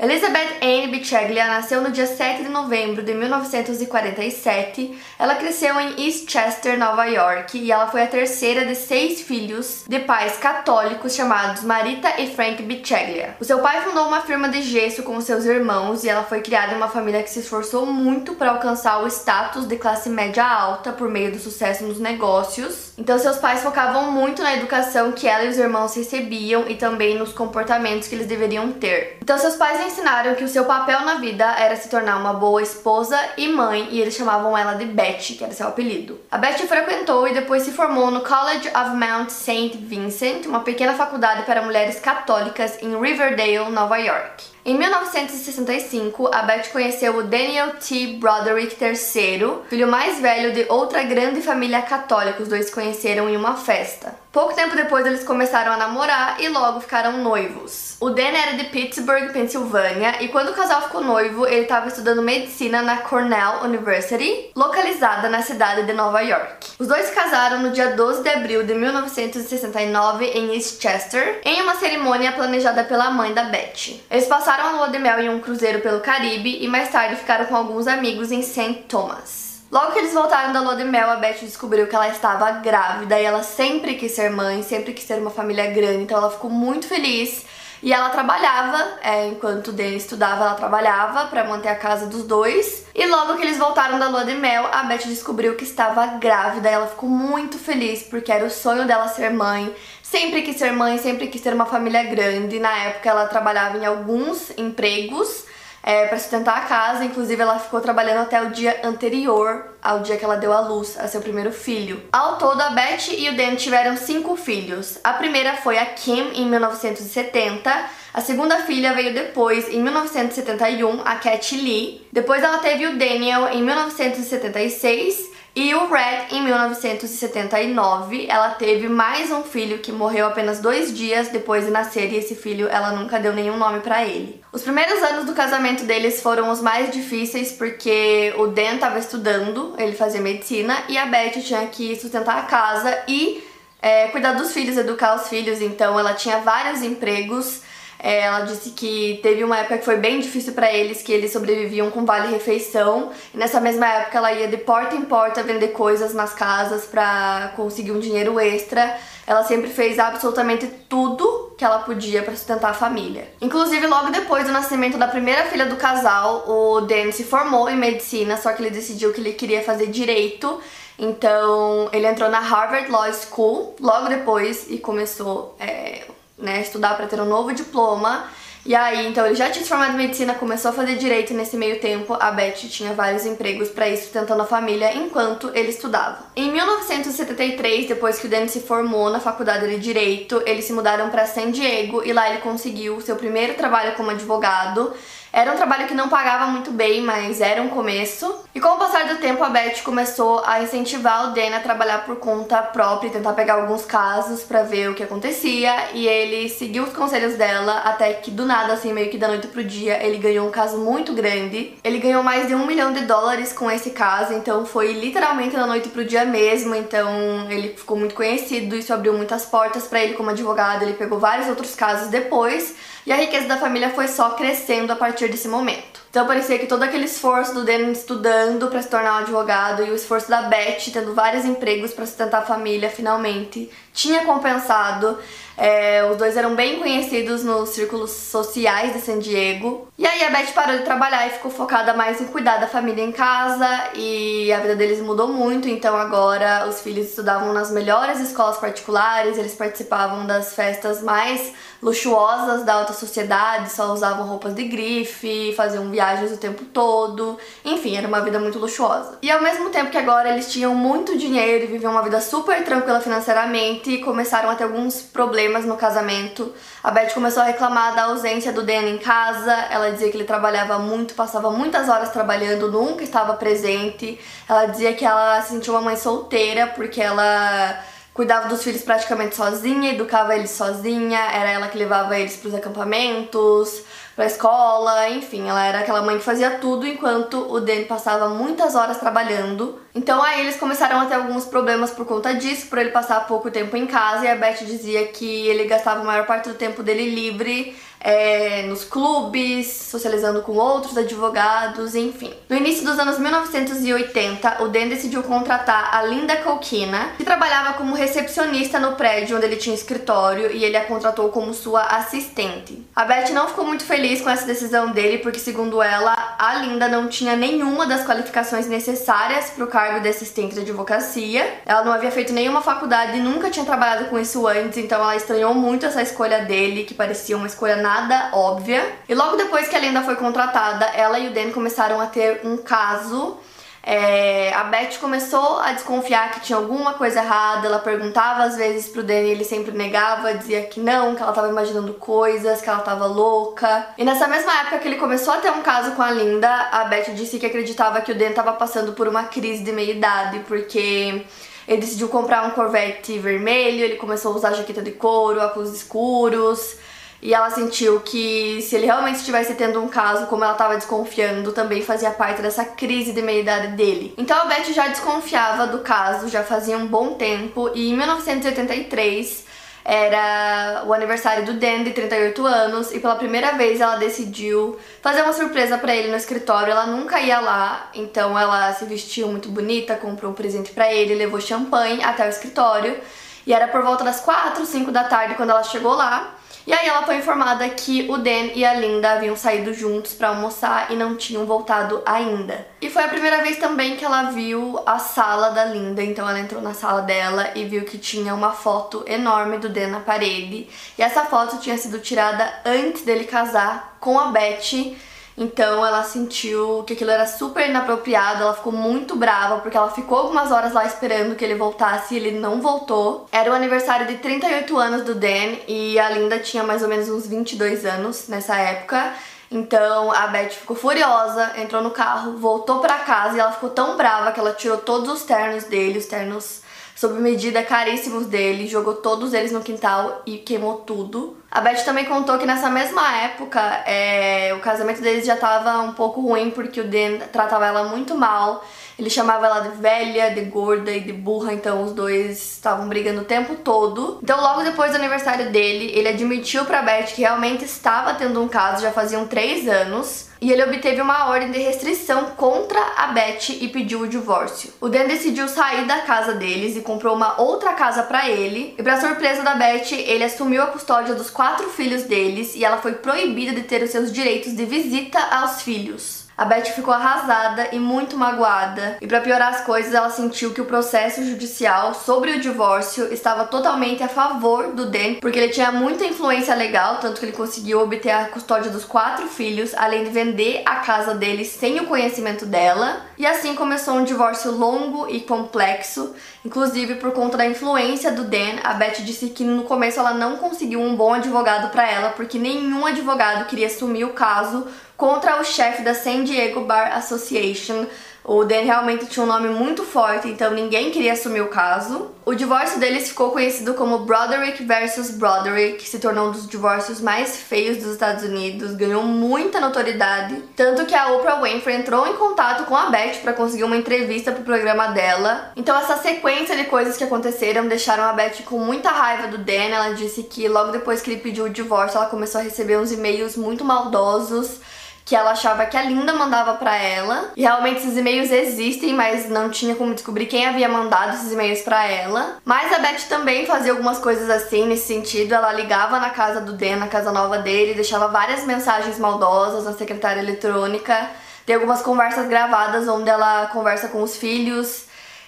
Elizabeth Anne Bicheglia nasceu no dia 7 de novembro de 1947. Ela cresceu em Eastchester, Nova York, e ela foi a terceira de seis filhos de pais católicos chamados Marita e Frank Bicheglia. O seu pai fundou uma firma de gesso com seus irmãos e ela foi criada em uma família que se esforçou muito para alcançar o status de classe média alta por meio do sucesso nos negócios. Então seus pais focavam muito na educação que ela e os irmãos recebiam e também nos comportamentos que eles deveriam ter. Então seus pais ensinaram que o seu papel na vida era se tornar uma boa esposa e mãe, e eles chamavam ela de Betty, que era seu apelido. A Betty frequentou e depois se formou no College of Mount St. Vincent, uma pequena faculdade para mulheres católicas em Riverdale, Nova York. Em 1965, a Beth conheceu o Daniel T. Broderick III, filho mais velho de outra grande família católica. Os dois se conheceram em uma festa. Pouco tempo depois, eles começaram a namorar e logo ficaram noivos. O Dan era de Pittsburgh, Pensilvânia, e quando o casal ficou noivo, ele estava estudando medicina na Cornell University, localizada na cidade de Nova York. Os dois se casaram no dia 12 de abril de 1969 em Eastchester, em uma cerimônia planejada pela mãe da Beth. Eles passaram a lua de mel em um cruzeiro pelo Caribe e mais tarde ficaram com alguns amigos em St. Thomas. Logo que eles voltaram da lua de mel, a Beth descobriu que ela estava grávida e ela sempre quis ser mãe, sempre quis ter uma família grande, então ela ficou muito feliz. E ela trabalhava, é, enquanto o estudava, ela trabalhava para manter a casa dos dois. E logo que eles voltaram da lua de mel, a Beth descobriu que estava grávida e ela ficou muito feliz porque era o sonho dela ser mãe. Sempre quis ser mãe, sempre quis ter uma família grande. Na época ela trabalhava em alguns empregos é, para sustentar a casa. Inclusive, ela ficou trabalhando até o dia anterior ao dia que ela deu à luz a seu primeiro filho. Ao todo, a Beth e o Dan tiveram cinco filhos. A primeira foi a Kim em 1970. A segunda filha veio depois, em 1971, a Cat Lee. Depois ela teve o Daniel em 1976 e o Red, em 1979, ela teve mais um filho que morreu apenas dois dias depois de nascer, e esse filho ela nunca deu nenhum nome para ele. Os primeiros anos do casamento deles foram os mais difíceis porque o Dan estava estudando, ele fazia medicina, e a Beth tinha que sustentar a casa e é, cuidar dos filhos, educar os filhos, então ela tinha vários empregos. É, ela disse que teve uma época que foi bem difícil para eles, que eles sobreviviam com vale refeição. E nessa mesma época ela ia de porta em porta vender coisas nas casas para conseguir um dinheiro extra. Ela sempre fez absolutamente tudo que ela podia para sustentar a família. Inclusive, logo depois do nascimento da primeira filha do casal, o Dan se formou em medicina, só que ele decidiu que ele queria fazer direito. Então, ele entrou na Harvard Law School logo depois e começou é, né, estudar para ter um novo diploma. E aí, então ele já tinha se formado em medicina, começou a fazer direito e nesse meio tempo a Beth tinha vários empregos para ir sustentando a família enquanto ele estudava. Em 1973, depois que o Danny se formou na faculdade de direito, eles se mudaram para San Diego e lá ele conseguiu seu primeiro trabalho como advogado. Era um trabalho que não pagava muito bem, mas era um começo. E com o passar do tempo, a Beth começou a incentivar o Dan a trabalhar por conta própria tentar pegar alguns casos para ver o que acontecia. E ele seguiu os conselhos dela até que do nada, assim, meio que da noite pro dia, ele ganhou um caso muito grande. Ele ganhou mais de um milhão de dólares com esse caso, então foi literalmente da noite pro dia mesmo. Então ele ficou muito conhecido, isso abriu muitas portas para ele como advogado. Ele pegou vários outros casos depois e a riqueza da família foi só crescendo a partir desse momento. Então parecia que todo aquele esforço do Dan estudando para se tornar um advogado e o esforço da Beth tendo vários empregos para sustentar a família finalmente tinha compensado. É, os dois eram bem conhecidos nos círculos sociais de San Diego. E aí a Beth parou de trabalhar e ficou focada mais em cuidar da família em casa e a vida deles mudou muito, então agora os filhos estudavam nas melhores escolas particulares, eles participavam das festas mais luxuosas da alta sociedade, só usavam roupas de grife, faziam viagens o tempo todo, enfim, era uma vida muito luxuosa. E ao mesmo tempo que agora eles tinham muito dinheiro e viviam uma vida super tranquila financeiramente, começaram a ter alguns problemas no casamento. A Beth começou a reclamar da ausência do Dan em casa, ela dizia que ele trabalhava muito, passava muitas horas trabalhando, nunca estava presente. Ela dizia que ela se sentia uma mãe solteira porque ela cuidava dos filhos praticamente sozinha, educava eles sozinha, era ela que levava eles para os acampamentos, pra escola, enfim, ela era aquela mãe que fazia tudo enquanto o Dan passava muitas horas trabalhando. Então aí eles começaram a ter alguns problemas por conta disso, por ele passar pouco tempo em casa e a Beth dizia que ele gastava a maior parte do tempo dele livre é, nos clubes, socializando com outros advogados, enfim. No início dos anos 1980, o Dan decidiu contratar a Linda Colquina, que trabalhava como recepcionista no prédio onde ele tinha escritório, e ele a contratou como sua assistente. A Beth não ficou muito feliz com essa decisão dele, porque, segundo ela, a Linda não tinha nenhuma das qualificações necessárias para o cargo de assistente de advocacia. Ela não havia feito nenhuma faculdade e nunca tinha trabalhado com isso antes, então ela estranhou muito essa escolha dele, que parecia uma escolha nada óbvia. E logo depois que a Linda foi contratada, ela e o Dan começaram a ter um caso. É, a Beth começou a desconfiar que tinha alguma coisa errada. Ela perguntava às vezes pro Dan e ele sempre negava, dizia que não, que ela tava imaginando coisas, que ela tava louca. E nessa mesma época que ele começou a ter um caso com a Linda, a Beth disse que acreditava que o Dan tava passando por uma crise de meia-idade, porque ele decidiu comprar um Corvette vermelho, ele começou a usar jaqueta de couro, óculos escuros. E ela sentiu que se ele realmente estivesse tendo um caso, como ela estava desconfiando, também fazia parte dessa crise de meia-idade dele. Então a Beth já desconfiava do caso, já fazia um bom tempo, e em 1983 era o aniversário do Dan, de 38 anos, e pela primeira vez ela decidiu fazer uma surpresa para ele no escritório. Ela nunca ia lá, então ela se vestiu muito bonita, comprou um presente para ele, levou champanhe até o escritório. E era por volta das 4, 5 da tarde quando ela chegou lá. E aí ela foi informada que o Dan e a Linda haviam saído juntos para almoçar e não tinham voltado ainda. E foi a primeira vez também que ela viu a sala da Linda, então ela entrou na sala dela e viu que tinha uma foto enorme do Dan na parede. E essa foto tinha sido tirada antes dele casar com a Beth então ela sentiu que aquilo era super inapropriado, ela ficou muito brava porque ela ficou algumas horas lá esperando que ele voltasse e ele não voltou. Era o aniversário de 38 anos do Dan e a Linda tinha mais ou menos uns 22 anos nessa época. Então a Beth ficou furiosa, entrou no carro, voltou para casa e ela ficou tão brava que ela tirou todos os ternos dele, os ternos sob medida caríssimos dele, jogou todos eles no quintal e queimou tudo. A Beth também contou que nessa mesma época é, o casamento deles já estava um pouco ruim porque o Dan tratava ela muito mal. Ele chamava ela de velha, de gorda e de burra, então os dois estavam brigando o tempo todo. Então, logo depois do aniversário dele, ele admitiu pra Beth que realmente estava tendo um caso, já faziam três anos e ele obteve uma ordem de restrição contra a Beth e pediu o divórcio. O Dan decidiu sair da casa deles e comprou uma outra casa para ele. E para surpresa da Beth, ele assumiu a custódia dos quatro filhos deles e ela foi proibida de ter os seus direitos de visita aos filhos. A Beth ficou arrasada e muito magoada, e para piorar as coisas, ela sentiu que o processo judicial sobre o divórcio estava totalmente a favor do Dan, porque ele tinha muita influência legal, tanto que ele conseguiu obter a custódia dos quatro filhos, além de vender a casa dele sem o conhecimento dela. E assim começou um divórcio longo e complexo, inclusive por conta da influência do Dan. A Beth disse que no começo ela não conseguiu um bom advogado para ela, porque nenhum advogado queria assumir o caso contra o chefe da San Diego Bar Association. O Dan realmente tinha um nome muito forte, então ninguém queria assumir o caso. O divórcio deles ficou conhecido como Broderick versus Broderick, que se tornou um dos divórcios mais feios dos Estados Unidos, ganhou muita notoriedade, tanto que a Oprah Winfrey entrou em contato com a Beth para conseguir uma entrevista pro programa dela. Então essa sequência de coisas que aconteceram deixaram a Beth com muita raiva do Dan. Ela disse que logo depois que ele pediu o divórcio, ela começou a receber uns e-mails muito maldosos que ela achava que a Linda mandava para ela. E realmente esses e-mails existem, mas não tinha como descobrir quem havia mandado esses e-mails para ela. Mas a Beth também fazia algumas coisas assim nesse sentido. Ela ligava na casa do Dan, na casa nova dele, deixava várias mensagens maldosas na secretária eletrônica. Tem algumas conversas gravadas onde ela conversa com os filhos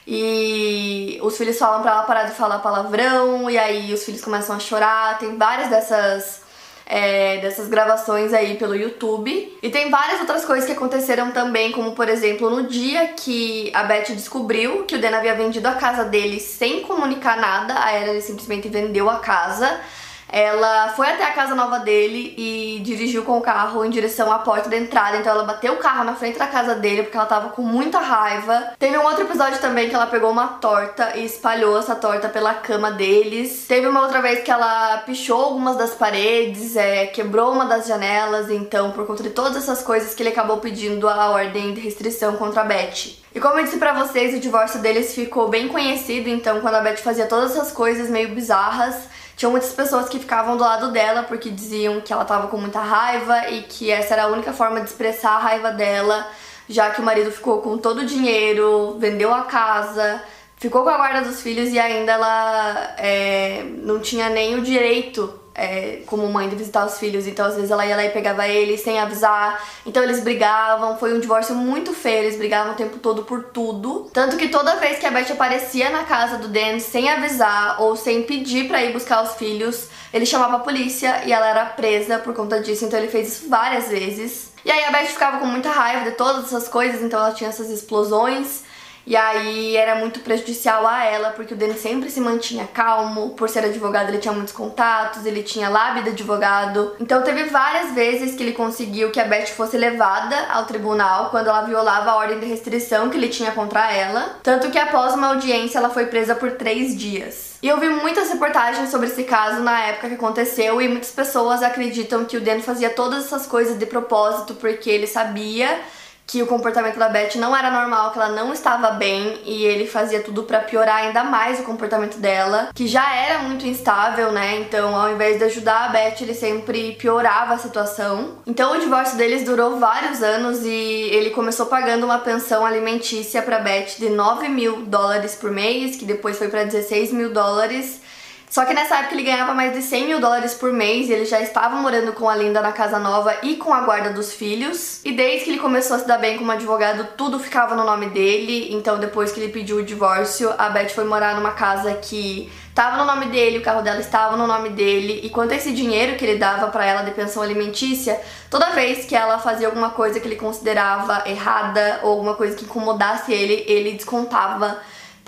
e os filhos falam para ela parar de falar palavrão e aí os filhos começam a chorar. Tem várias dessas é, dessas gravações aí pelo YouTube. E tem várias outras coisas que aconteceram também, como por exemplo, no dia que a Beth descobriu que o Dan havia vendido a casa dele sem comunicar nada, a Ela simplesmente vendeu a casa. Ela foi até a casa nova dele e dirigiu com o carro em direção à porta da entrada. Então ela bateu o carro na frente da casa dele porque ela tava com muita raiva. Teve um outro episódio também que ela pegou uma torta e espalhou essa torta pela cama deles. Teve uma outra vez que ela pichou algumas das paredes, é, quebrou uma das janelas. Então, por conta de todas essas coisas que ele acabou pedindo a ordem de restrição contra a Beth. E como eu disse pra vocês, o divórcio deles ficou bem conhecido, então quando a Beth fazia todas essas coisas meio bizarras, tinha muitas pessoas que ficavam do lado dela porque diziam que ela tava com muita raiva e que essa era a única forma de expressar a raiva dela, já que o marido ficou com todo o dinheiro, vendeu a casa, ficou com a guarda dos filhos e ainda ela é, não tinha nem o direito é, como mãe de visitar os filhos, então às vezes ela ia lá e pegava ele sem avisar, então eles brigavam, foi um divórcio muito feio, eles brigavam o tempo todo por tudo, tanto que toda vez que a Beth aparecia na casa do Dan sem avisar ou sem pedir para ir buscar os filhos, ele chamava a polícia e ela era presa por conta disso, então ele fez isso várias vezes. E aí a Beth ficava com muita raiva de todas essas coisas, então ela tinha essas explosões. E aí era muito prejudicial a ela, porque o Danny sempre se mantinha calmo, por ser advogado ele tinha muitos contatos, ele tinha lábio de advogado. Então teve várias vezes que ele conseguiu que a Beth fosse levada ao tribunal quando ela violava a ordem de restrição que ele tinha contra ela. Tanto que após uma audiência ela foi presa por três dias. E eu vi muitas reportagens sobre esse caso na época que aconteceu e muitas pessoas acreditam que o Dan fazia todas essas coisas de propósito porque ele sabia que o comportamento da Beth não era normal, que ela não estava bem e ele fazia tudo para piorar ainda mais o comportamento dela, que já era muito instável, né? Então, ao invés de ajudar a Beth, ele sempre piorava a situação. Então, o divórcio deles durou vários anos e ele começou pagando uma pensão alimentícia para Beth de 9 mil dólares por mês, que depois foi para 16 mil dólares. Só que nessa época ele ganhava mais de 100 mil dólares por mês e ele já estava morando com a Linda na casa nova e com a guarda dos filhos. E desde que ele começou a se dar bem como advogado, tudo ficava no nome dele. Então, depois que ele pediu o divórcio, a Beth foi morar numa casa que estava no nome dele, o carro dela estava no nome dele. E quanto a esse dinheiro que ele dava para ela de pensão alimentícia, toda vez que ela fazia alguma coisa que ele considerava errada ou alguma coisa que incomodasse ele, ele descontava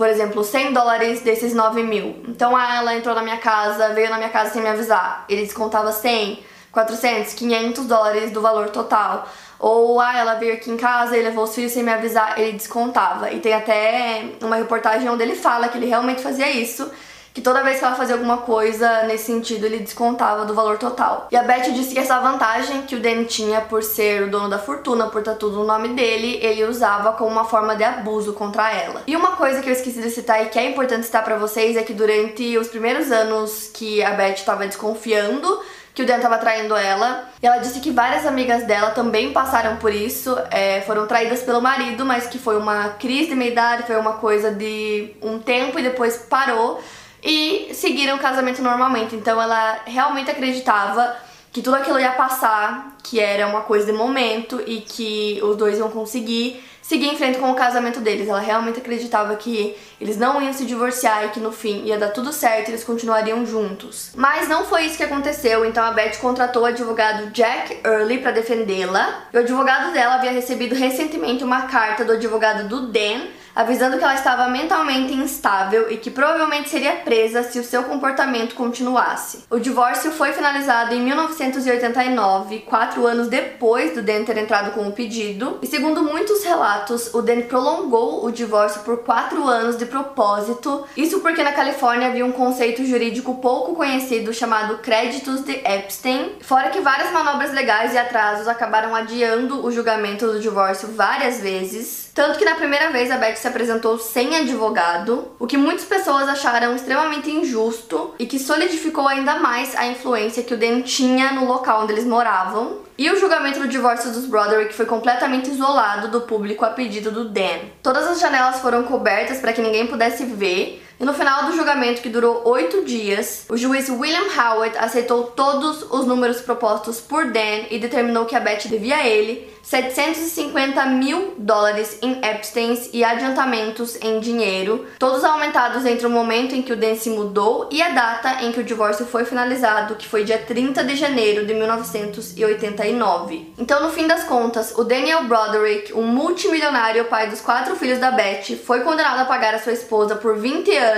por exemplo, 100 dólares desses 9 mil. Então ah, ela entrou na minha casa, veio na minha casa sem me avisar. Ele descontava 100, 400, 500 dólares do valor total. Ou ah, ela veio aqui em casa e levou os filhos sem me avisar, ele descontava. E tem até uma reportagem onde ele fala que ele realmente fazia isso que toda vez que ela fazia alguma coisa nesse sentido, ele descontava do valor total. E a Beth disse que essa vantagem que o Dan tinha por ser o dono da fortuna, por estar tudo no nome dele, ele usava como uma forma de abuso contra ela. E uma coisa que eu esqueci de citar e que é importante citar para vocês é que durante os primeiros anos que a Beth estava desconfiando que o Dan estava traindo ela. E ela disse que várias amigas dela também passaram por isso, é, foram traídas pelo marido, mas que foi uma crise de meia-idade, foi uma coisa de um tempo e depois parou e seguiram o casamento normalmente. Então ela realmente acreditava que tudo aquilo ia passar, que era uma coisa de momento e que os dois iam conseguir seguir em frente com o casamento deles. Ela realmente acreditava que eles não iam se divorciar e que no fim ia dar tudo certo e eles continuariam juntos. Mas não foi isso que aconteceu, então a Beth contratou o advogado Jack Early para defendê-la. O advogado dela havia recebido recentemente uma carta do advogado do Dan avisando que ela estava mentalmente instável e que provavelmente seria presa se o seu comportamento continuasse. O divórcio foi finalizado em 1989, quatro anos depois do Dan ter entrado com o pedido, e segundo muitos relatos, o Dan prolongou o divórcio por quatro anos de propósito. Isso porque na Califórnia havia um conceito jurídico pouco conhecido chamado créditos de Epstein, fora que várias manobras legais e atrasos acabaram adiando o julgamento do divórcio várias vezes. Tanto que na primeira vez a Beth se apresentou sem advogado, o que muitas pessoas acharam extremamente injusto e que solidificou ainda mais a influência que o Dan tinha no local onde eles moravam. E o julgamento do divórcio dos Broderick foi completamente isolado do público a pedido do Dan. Todas as janelas foram cobertas para que ninguém pudesse ver, e no final do julgamento, que durou oito dias, o juiz William Howard aceitou todos os números propostos por Dan e determinou que a Beth devia a ele 750 mil dólares em Epsteins e adiantamentos em dinheiro, todos aumentados entre o momento em que o Dan se mudou e a data em que o divórcio foi finalizado, que foi dia 30 de janeiro de 1989. Então, no fim das contas, o Daniel Broderick, um multimilionário pai dos quatro filhos da Beth, foi condenado a pagar a sua esposa por 20 anos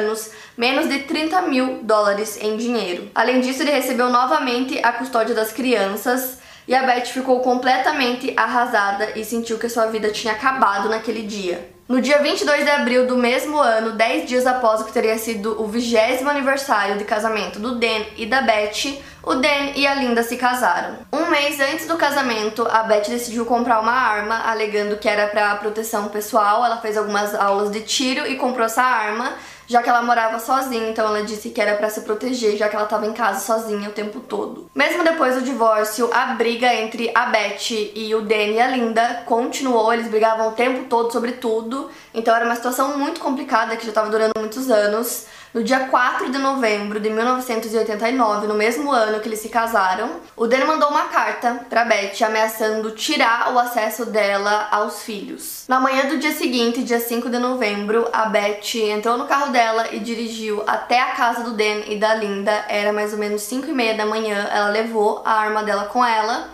menos de 30 mil dólares em dinheiro. Além disso, ele recebeu novamente a custódia das crianças e a Beth ficou completamente arrasada e sentiu que sua vida tinha acabado naquele dia. No dia 22 de abril do mesmo ano, 10 dias após o que teria sido o vigésimo aniversário de casamento do Dan e da Beth, o Dan e a Linda se casaram. Um mês antes do casamento, a Beth decidiu comprar uma arma, alegando que era para proteção pessoal. Ela fez algumas aulas de tiro e comprou essa arma já que ela morava sozinha, então ela disse que era para se proteger, já que ela estava em casa sozinha o tempo todo. Mesmo depois do divórcio, a briga entre a Beth e o Danny e a Linda continuou, eles brigavam o tempo todo sobre tudo, então era uma situação muito complicada que já estava durando muitos anos. No dia 4 de novembro de 1989, no mesmo ano que eles se casaram, o Dan mandou uma carta para Beth ameaçando tirar o acesso dela aos filhos. Na manhã do dia seguinte, dia 5 de novembro, a Beth entrou no carro dela e dirigiu até a casa do Dan e da Linda. Era mais ou menos 5 e meia da manhã. Ela levou a arma dela com ela.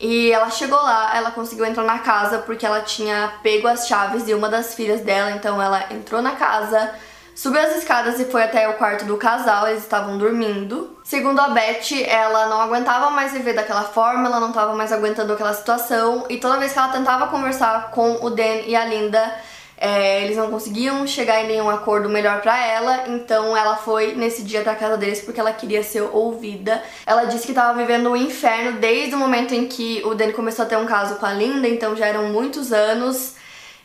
E ela chegou lá, ela conseguiu entrar na casa porque ela tinha pego as chaves de uma das filhas dela, então ela entrou na casa, Subiu as escadas e foi até o quarto do casal, eles estavam dormindo. Segundo a Beth, ela não aguentava mais viver daquela forma, ela não estava mais aguentando aquela situação, e toda vez que ela tentava conversar com o Dan e a Linda, é, eles não conseguiam chegar em nenhum acordo melhor para ela, então ela foi nesse dia da casa deles porque ela queria ser ouvida. Ela disse que estava vivendo um inferno desde o momento em que o Dan começou a ter um caso com a Linda, então já eram muitos anos.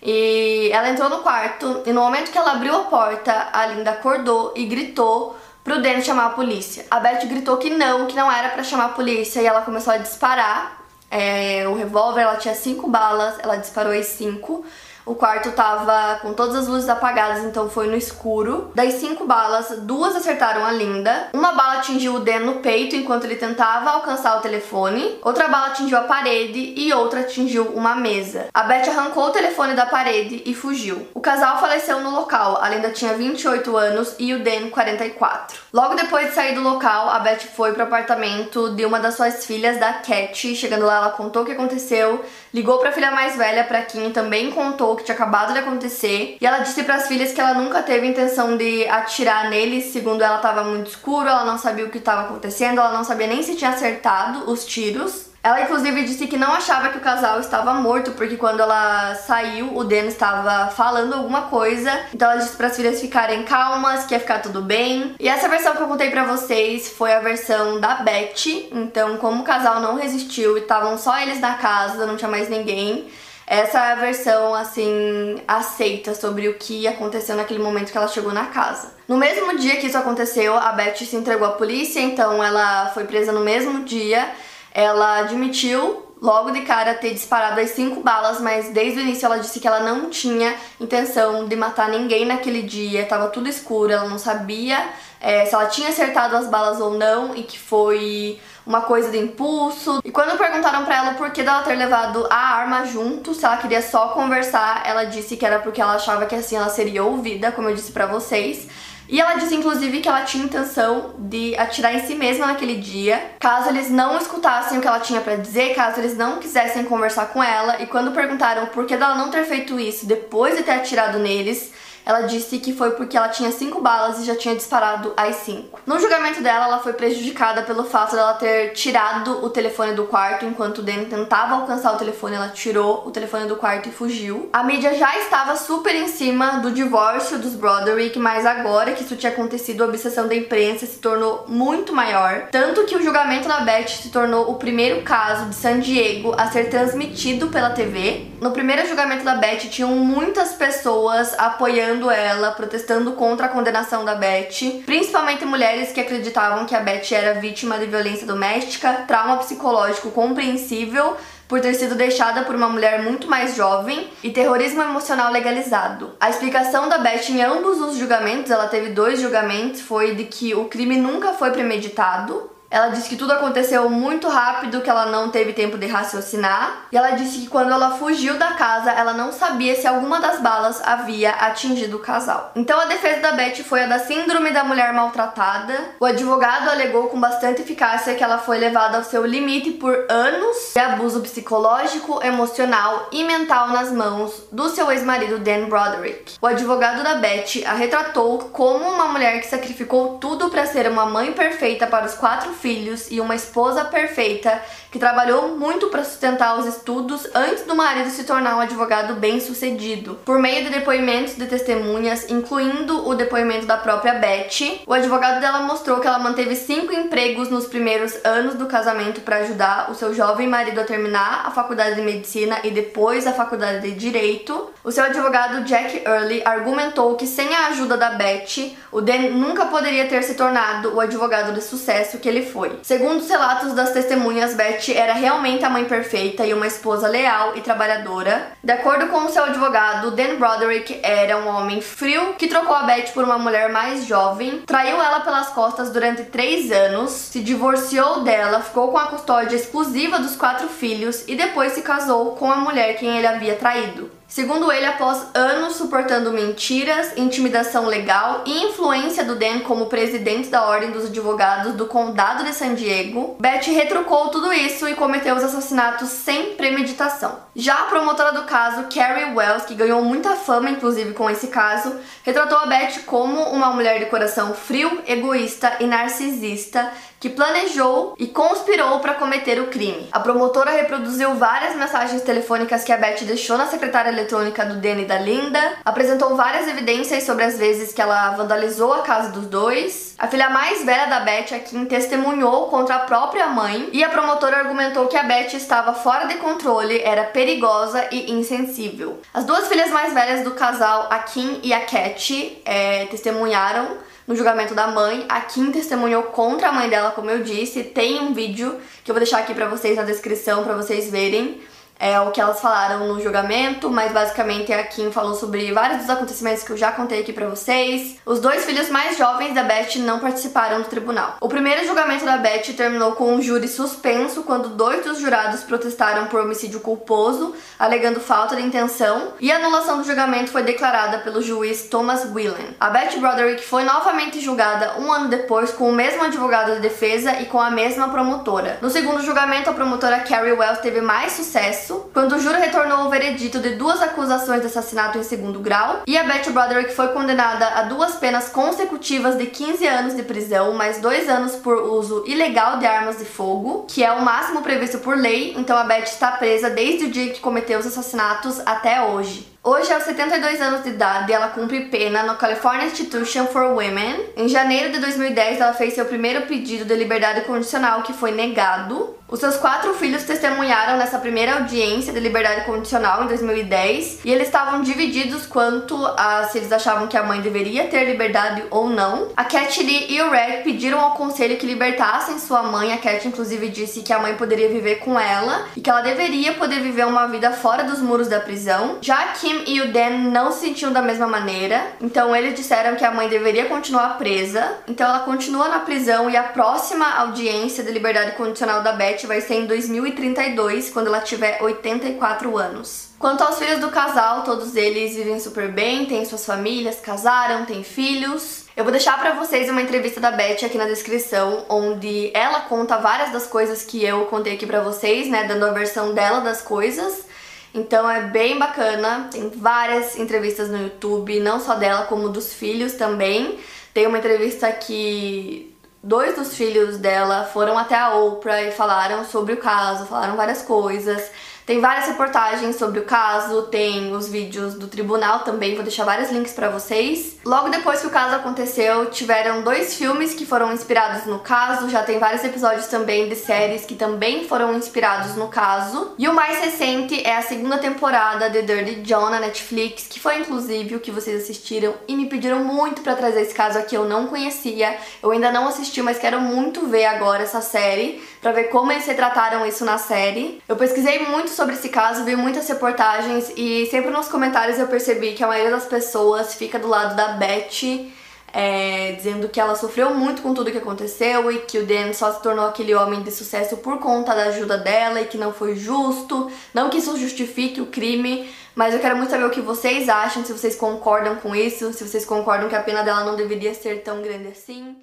E ela entrou no quarto e no momento que ela abriu a porta, a Linda acordou e gritou pro Dan chamar a polícia. A Beth gritou que não, que não era para chamar a polícia e ela começou a disparar. É, o revólver, ela tinha cinco balas, ela disparou as cinco. O quarto tava com todas as luzes apagadas, então foi no escuro. Das cinco balas, duas acertaram a Linda. Uma bala atingiu o Dan no peito enquanto ele tentava alcançar o telefone. Outra bala atingiu a parede e outra atingiu uma mesa. A Beth arrancou o telefone da parede e fugiu. O casal faleceu no local. A Linda tinha 28 anos e o Dan 44. Logo depois de sair do local, a Beth foi pro apartamento de uma das suas filhas, da Cat. Chegando lá, ela contou o que aconteceu, ligou para a filha mais velha, para Kim, também contou que tinha acabado de acontecer. E ela disse para as filhas que ela nunca teve intenção de atirar neles, segundo ela estava muito escuro, ela não sabia o que estava acontecendo, ela não sabia nem se tinha acertado os tiros. Ela inclusive disse que não achava que o casal estava morto, porque quando ela saiu, o Dan estava falando alguma coisa. Então ela disse para as filhas ficarem calmas, que ia ficar tudo bem. E essa versão que eu contei para vocês foi a versão da Beth. Então, como o casal não resistiu e estavam só eles na casa, não tinha mais ninguém, essa é a versão, assim, aceita sobre o que aconteceu naquele momento que ela chegou na casa. No mesmo dia que isso aconteceu, a Beth se entregou à polícia, então ela foi presa no mesmo dia. Ela admitiu logo de cara ter disparado as cinco balas, mas desde o início ela disse que ela não tinha intenção de matar ninguém naquele dia, tava tudo escuro, ela não sabia é, se ela tinha acertado as balas ou não e que foi uma coisa de impulso. E quando perguntaram para ela o porquê dela ter levado a arma junto, se ela queria só conversar, ela disse que era porque ela achava que assim ela seria ouvida, como eu disse para vocês. E ela disse, inclusive, que ela tinha intenção de atirar em si mesma naquele dia, caso eles não escutassem o que ela tinha para dizer, caso eles não quisessem conversar com ela. E quando perguntaram por que dela não ter feito isso depois de ter atirado neles, ela disse que foi porque ela tinha cinco balas e já tinha disparado as cinco. No julgamento dela, ela foi prejudicada pelo fato dela ter tirado o telefone do quarto enquanto o Dan tentava alcançar o telefone. Ela tirou o telefone do quarto e fugiu. A mídia já estava super em cima do divórcio dos Broderick, mas agora que isso tinha acontecido, a obsessão da imprensa se tornou muito maior. Tanto que o julgamento da Beth se tornou o primeiro caso de San Diego a ser transmitido pela TV. No primeiro julgamento da Beth, tinham muitas pessoas apoiando ela, protestando contra a condenação da Beth, principalmente mulheres que acreditavam que a Beth era vítima de violência doméstica, trauma psicológico compreensível por ter sido deixada por uma mulher muito mais jovem e terrorismo emocional legalizado. A explicação da Beth em ambos os julgamentos, ela teve dois julgamentos, foi de que o crime nunca foi premeditado ela disse que tudo aconteceu muito rápido, que ela não teve tempo de raciocinar. E ela disse que quando ela fugiu da casa, ela não sabia se alguma das balas havia atingido o casal. Então a defesa da Beth foi a da síndrome da mulher maltratada. O advogado alegou com bastante eficácia que ela foi levada ao seu limite por anos de abuso psicológico, emocional e mental nas mãos do seu ex-marido Dan Broderick. O advogado da Beth a retratou como uma mulher que sacrificou tudo para ser uma mãe perfeita para os quatro filhos e uma esposa perfeita que trabalhou muito para sustentar os estudos antes do marido se tornar um advogado bem-sucedido. Por meio de depoimentos de testemunhas, incluindo o depoimento da própria Beth, o advogado dela mostrou que ela manteve cinco empregos nos primeiros anos do casamento para ajudar o seu jovem marido a terminar a faculdade de medicina e depois a faculdade de direito. O seu advogado Jack Early argumentou que sem a ajuda da Beth, o Dan nunca poderia ter se tornado o advogado de sucesso que ele foi. Segundo os relatos das testemunhas, Beth era realmente a mãe perfeita e uma esposa leal e trabalhadora. De acordo com seu advogado, Dan Broderick era um homem frio que trocou a Beth por uma mulher mais jovem, traiu ela pelas costas durante três anos, se divorciou dela, ficou com a custódia exclusiva dos quatro filhos e depois se casou com a mulher quem ele havia traído. Segundo ele, após anos suportando mentiras, intimidação legal e influência do Dan como presidente da Ordem dos Advogados do Condado de San Diego, Beth retrucou tudo isso e cometeu os assassinatos sem premeditação. Já a promotora do caso, Carrie Wells, que ganhou muita fama inclusive com esse caso, retratou a Beth como uma mulher de coração frio, egoísta e narcisista que planejou e conspirou para cometer o crime. A promotora reproduziu várias mensagens telefônicas que a Beth deixou na secretária eletrônica do Danny da Linda, apresentou várias evidências sobre as vezes que ela vandalizou a casa dos dois. A filha mais velha da Beth, a Kim, testemunhou contra a própria mãe e a promotora argumentou que a Beth estava fora de controle, era perigosa e insensível. As duas filhas mais velhas do casal, a Kim e a Cat, é, testemunharam no julgamento da mãe. A Kim testemunhou contra a mãe dela, como eu disse. Tem um vídeo que eu vou deixar aqui pra vocês na descrição para vocês verem é o que elas falaram no julgamento, mas basicamente a Kim falou sobre vários dos acontecimentos que eu já contei aqui pra vocês. Os dois filhos mais jovens da Beth não participaram do tribunal. O primeiro julgamento da Beth terminou com um júri suspenso quando dois dos jurados protestaram por homicídio culposo, alegando falta de intenção, e a anulação do julgamento foi declarada pelo juiz Thomas Whelan. A Beth Broderick foi novamente julgada um ano depois com o mesmo advogado de defesa e com a mesma promotora. No segundo julgamento, a promotora Carrie Wells teve mais sucesso março, quando o júri retornou o veredito de duas acusações de assassinato em segundo grau, e a Beth Broderick foi condenada a duas penas consecutivas de 15 anos de prisão, mais dois anos por uso ilegal de armas de fogo, que é o máximo previsto por lei, então a Beth está presa desde o dia que cometeu os assassinatos até hoje. Hoje, aos 72 anos de idade, ela cumpre pena no California Institution for Women. Em janeiro de 2010, ela fez seu primeiro pedido de liberdade condicional, que foi negado. Os seus quatro filhos testemunharam nessa primeira audiência de liberdade condicional em 2010 e eles estavam divididos quanto a se eles achavam que a mãe deveria ter liberdade ou não. A Cat Lee e o Reg pediram ao conselho que libertassem sua mãe. A Cat, inclusive, disse que a mãe poderia viver com ela e que ela deveria poder viver uma vida fora dos muros da prisão. Já que Kim e o Dan não se sentiam da mesma maneira, então eles disseram que a mãe deveria continuar presa. Então ela continua na prisão e a próxima audiência de liberdade condicional da Beth vai ser em 2032, quando ela tiver 84 anos. Quanto aos filhos do casal, todos eles vivem super bem, têm suas famílias, casaram, têm filhos. Eu vou deixar para vocês uma entrevista da Beth aqui na descrição, onde ela conta várias das coisas que eu contei aqui para vocês, né, dando a versão dela das coisas. Então é bem bacana, tem várias entrevistas no YouTube, não só dela, como dos filhos também. Tem uma entrevista que dois dos filhos dela foram até a Oprah e falaram sobre o caso, falaram várias coisas. Tem várias reportagens sobre o caso, tem os vídeos do tribunal também, vou deixar vários links para vocês. Logo depois que o caso aconteceu, tiveram dois filmes que foram inspirados no caso, já tem vários episódios também de séries que também foram inspirados no caso. E o mais recente é a segunda temporada de Dirty John na Netflix, que foi inclusive o que vocês assistiram e me pediram muito para trazer esse caso aqui, eu não conhecia. Eu ainda não assisti, mas quero muito ver agora essa série para ver como eles retrataram isso na série. Eu pesquisei muito sobre esse caso, vi muitas reportagens e sempre nos comentários eu percebi que a maioria das pessoas fica do lado da Beth. É, dizendo que ela sofreu muito com tudo que aconteceu e que o Dan só se tornou aquele homem de sucesso por conta da ajuda dela e que não foi justo. Não que isso justifique o crime, mas eu quero muito saber o que vocês acham, se vocês concordam com isso, se vocês concordam que a pena dela não deveria ser tão grande assim.